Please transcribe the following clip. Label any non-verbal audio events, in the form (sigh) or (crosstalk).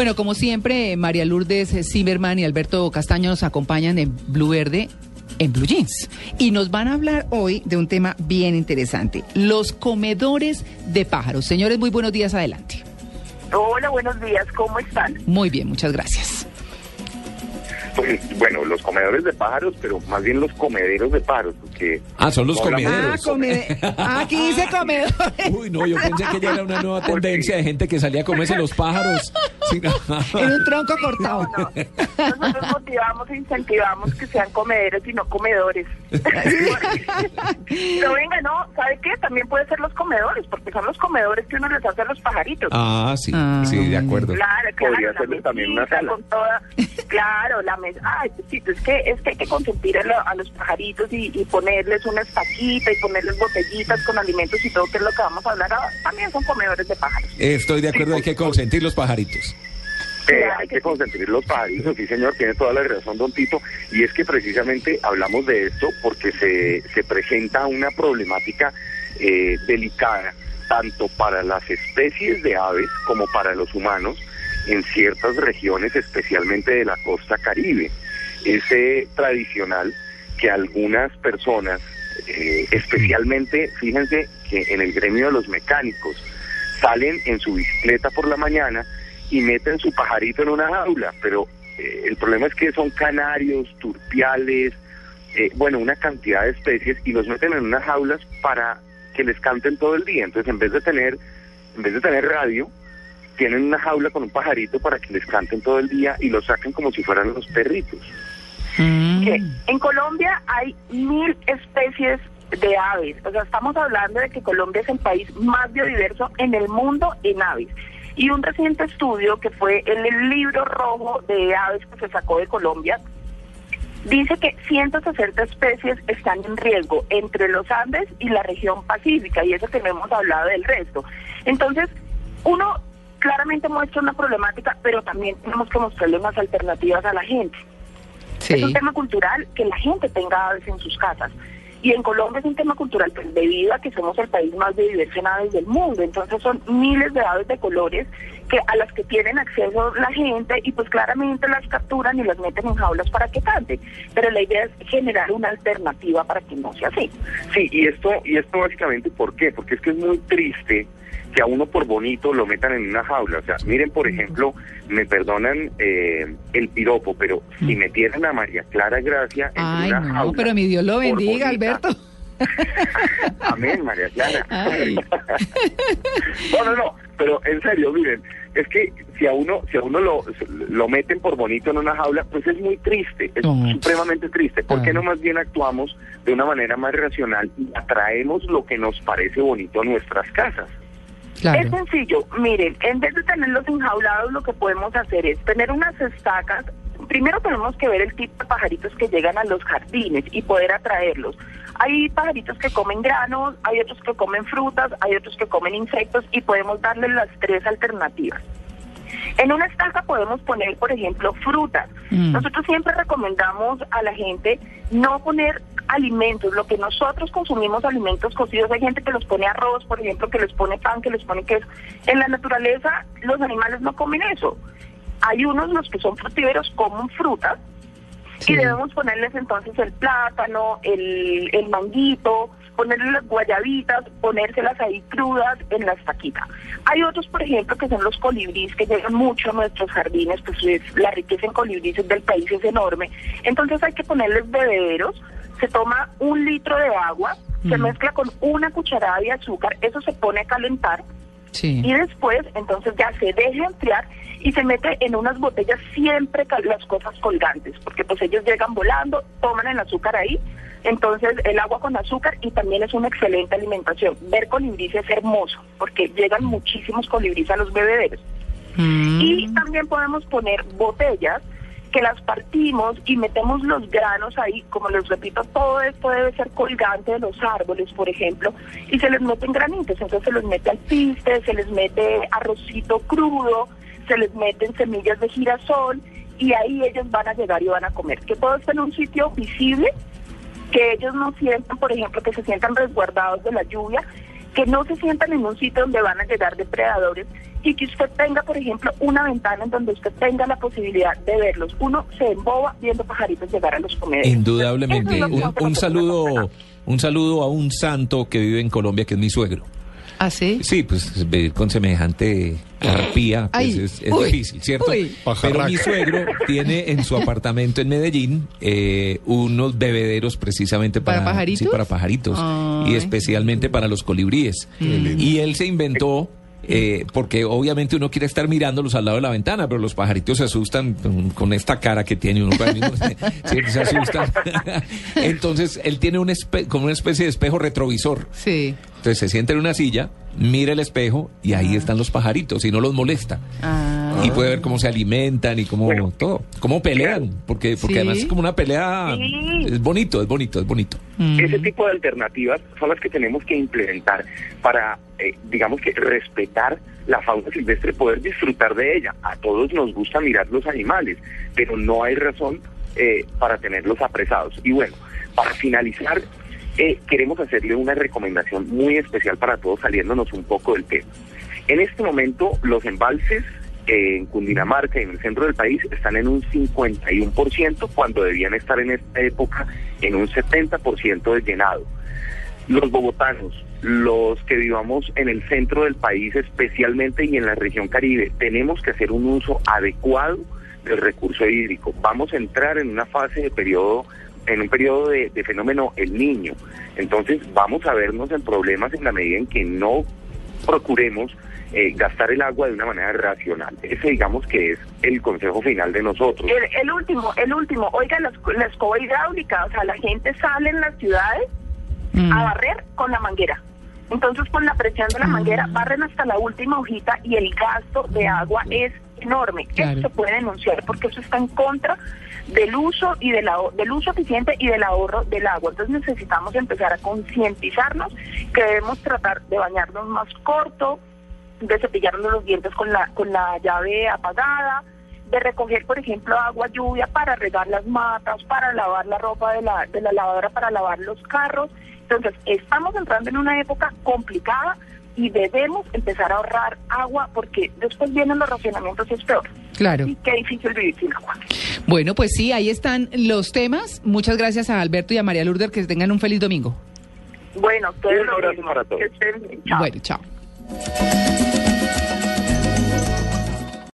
Bueno, como siempre, María Lourdes Zimmerman y Alberto Castaño nos acompañan en Blue Verde en Blue Jeans. Y nos van a hablar hoy de un tema bien interesante, los comedores de pájaros. Señores, muy buenos días, adelante. Hola, buenos días, ¿cómo están? Muy bien, muchas gracias. Pues, bueno, los comedores de pájaros, pero más bien los comederos de pájaros, porque... Ah, son los comederos. Ah, come- ah, aquí dice comedores. Uy, no, yo pensé que ya era una nueva (laughs) tendencia de gente que salía a comerse los pájaros. Sí, no. (laughs) en un tronco cortado. No, nosotros motivamos e incentivamos que sean comederos y no comedores. (laughs) Pero venga, no, ¿sabe qué? También puede ser los comedores, porque son los comedores que uno les hace a los pajaritos. Ah, sí, Ah. sí, de acuerdo. Claro, Podría también una sala. con toda, claro, la mesa. Ay, sí, es que es que hay que consentir a, lo- a los pajaritos y, y ponerles una estaquita y ponerles botellitas con alimentos y todo, que es lo que vamos a hablar ahora. También son comedores de pájaros. Estoy de acuerdo, hay que consentir los pajaritos. Eh, hay que consentir los pajaritos, sí señor, tiene toda la razón don Tito, y es que precisamente hablamos de esto porque se, se presenta una problemática eh, delicada, tanto para las especies de aves como para los humanos, en ciertas regiones, especialmente de la costa caribe. Es eh, tradicional que algunas personas, eh, especialmente, fíjense que en el gremio de los mecánicos, salen en su bicicleta por la mañana y meten su pajarito en una jaula, pero eh, el problema es que son canarios, turpiales, eh, bueno, una cantidad de especies y los meten en unas jaulas para que les canten todo el día. Entonces, en vez de tener, en vez de tener radio, tienen una jaula con un pajarito para que les canten todo el día y los sacan como si fueran los perritos. Mm. que en Colombia hay mil especies de aves. O sea, estamos hablando de que Colombia es el país más biodiverso en el mundo en aves. Y un reciente estudio que fue en el libro rojo de aves que se sacó de Colombia dice que 160 especies están en riesgo entre los Andes y la región pacífica, y eso que no hemos hablado del resto. Entonces, uno claramente muestra una problemática, pero también tenemos que mostrarle unas alternativas a la gente. Es un Sí. tema cultural que la gente tenga aves en sus casas. Y en Colombia es un tema cultural pues, debido a que somos el país más biodiverso en aves del mundo. Entonces son miles de aves de colores que a las que tienen acceso la gente y pues claramente las capturan y las meten en jaulas para que canten. Pero la idea es generar una alternativa para que no sea así. Sí, y esto, y esto básicamente, ¿por qué? Porque es que es muy triste que a uno por bonito lo metan en una jaula. O sea, miren, por ejemplo, me perdonan eh, el piropo, pero si metieran a María Clara Gracia en Ay, una no, jaula... pero mi Dios lo bendiga, bonita- Alberto. (laughs) Amén, María Clara. (laughs) No, no, no, pero en serio, miren, es que si a uno, si a uno lo, lo meten por bonito en una jaula, pues es muy triste, es supremamente triste. ¿Por qué no más bien actuamos de una manera más racional y atraemos lo que nos parece bonito a nuestras casas? Es sencillo, miren, en vez de tenerlos enjaulados, lo que podemos hacer es tener unas estacas. Primero tenemos que ver el tipo de pajaritos que llegan a los jardines y poder atraerlos. Hay pajaritos que comen granos, hay otros que comen frutas, hay otros que comen insectos y podemos darles las tres alternativas. En una estaca podemos poner, por ejemplo, frutas. Mm. Nosotros siempre recomendamos a la gente no poner alimentos, lo que nosotros consumimos alimentos cocidos. Hay gente que los pone arroz, por ejemplo, que les pone pan, que les pone queso. En la naturaleza los animales no comen eso. Hay unos, los que son frutíferos, comen frutas Sí. y debemos ponerles entonces el plátano, el, el manguito, ponerles las guayabitas, ponérselas ahí crudas en la estaquita. Hay otros, por ejemplo, que son los colibríes que llegan mucho a nuestros jardines, pues es- la riqueza en colibríes del país es enorme. Entonces hay que ponerles bebederos, se toma un litro de agua, se Mm. mezcla con una cucharada de azúcar, eso se pone a calentar Sí. y después entonces ya se deja enfriar y se mete en unas botellas siempre las cosas colgantes, porque pues ellos llegan volando, toman el azúcar ahí, entonces el agua con azúcar y también es una excelente alimentación. Ver colibríes es hermoso, porque llegan muchísimos colibríes a los bebederos. Mm. Y también podemos poner botellas que las partimos y metemos los granos ahí, como les repito, todo esto debe ser colgante de los árboles, por ejemplo, y se les meten granitos, entonces se les mete alpiste, se les mete arrocito crudo, se les meten semillas de girasol y ahí ellos van a llegar y van a comer. Que todo esté en un sitio visible, que ellos no sientan, por ejemplo, que se sientan resguardados de la lluvia que no se sientan en un sitio donde van a llegar depredadores y que usted tenga, por ejemplo, una ventana en donde usted tenga la posibilidad de verlos. Uno se emboba viendo pajaritos llegar a los comederos. Indudablemente. Es Un, saludo, un saludo a un santo que vive en Colombia, que es mi suegro. ¿Ah, sí? Sí, pues vivir con semejante arpía pues, Ay, es, es uy, difícil, ¿cierto? uy. Pero mi suegro tiene en su apartamento en Medellín eh, unos bebederos precisamente para, ¿Para pajaritos? sí, para pajaritos Ay. y especialmente para los colibríes. Y él se inventó eh, porque obviamente uno quiere estar mirándolos al lado de la ventana, pero los pajaritos se asustan con, con esta cara que tiene uno. para mí, no se asustan. (laughs) Entonces, él tiene un como una especie de espejo retrovisor. Sí. Entonces se sienta en una silla, mira el espejo y ahí están los pajaritos y no los molesta. Ah. Y puede ver cómo se alimentan y cómo Bueno. todo, cómo pelean, porque, porque Sí. además es como una pelea, Sí. es bonito, es bonito, es bonito. Mm. Ese tipo de alternativas son las que tenemos que implementar para, eh, digamos que, respetar la fauna silvestre, poder disfrutar de ella. A todos nos gusta mirar los animales, pero no hay razón eh, para tenerlos apresados. Y bueno, para finalizar, eh, queremos hacerle una recomendación muy especial para todos, saliéndonos un poco del tema. En este momento, los embalses en Cundinamarca y en el centro del país están en un 51% cuando debían estar en esta época en un 70% de llenado. Los bogotanos, los que vivamos en el centro del país especialmente y en la región caribe, tenemos que hacer un uso adecuado del recurso hídrico. Vamos a entrar en una fase de periodo, en un periodo de, de fenómeno el niño. Entonces vamos a vernos en problemas en la medida en que no procuremos eh, gastar el agua de una manera racional. Ese digamos que es el consejo final de nosotros. El, el último, el último, oiga, la, la escoba hidráulica, o sea, la gente sale en las ciudades Mm. a barrer con la manguera. Entonces, con la presión de la manguera, barren hasta la última hojita y el gasto de agua es enorme. Claro. Eso se puede denunciar porque eso está en contra del uso y del uso eficiente y del ahorro del agua. Entonces necesitamos empezar a concientizarnos que debemos tratar de bañarnos más corto, de cepillarnos los dientes con la, con la llave apagada, de recoger, por ejemplo, agua lluvia para regar las matas, para lavar la ropa de la, de la lavadora, para lavar los carros. Entonces, estamos entrando en una época complicada y debemos empezar a ahorrar agua porque después vienen los racionamientos y es peor. Claro. Y qué difícil vivir sin agua. Bueno, pues sí, ahí están los temas. Muchas gracias a Alberto y a María Lourdes, que tengan un feliz domingo. Bueno, Un abrazo para todos. Que estén bien. Chao. Bueno, chao.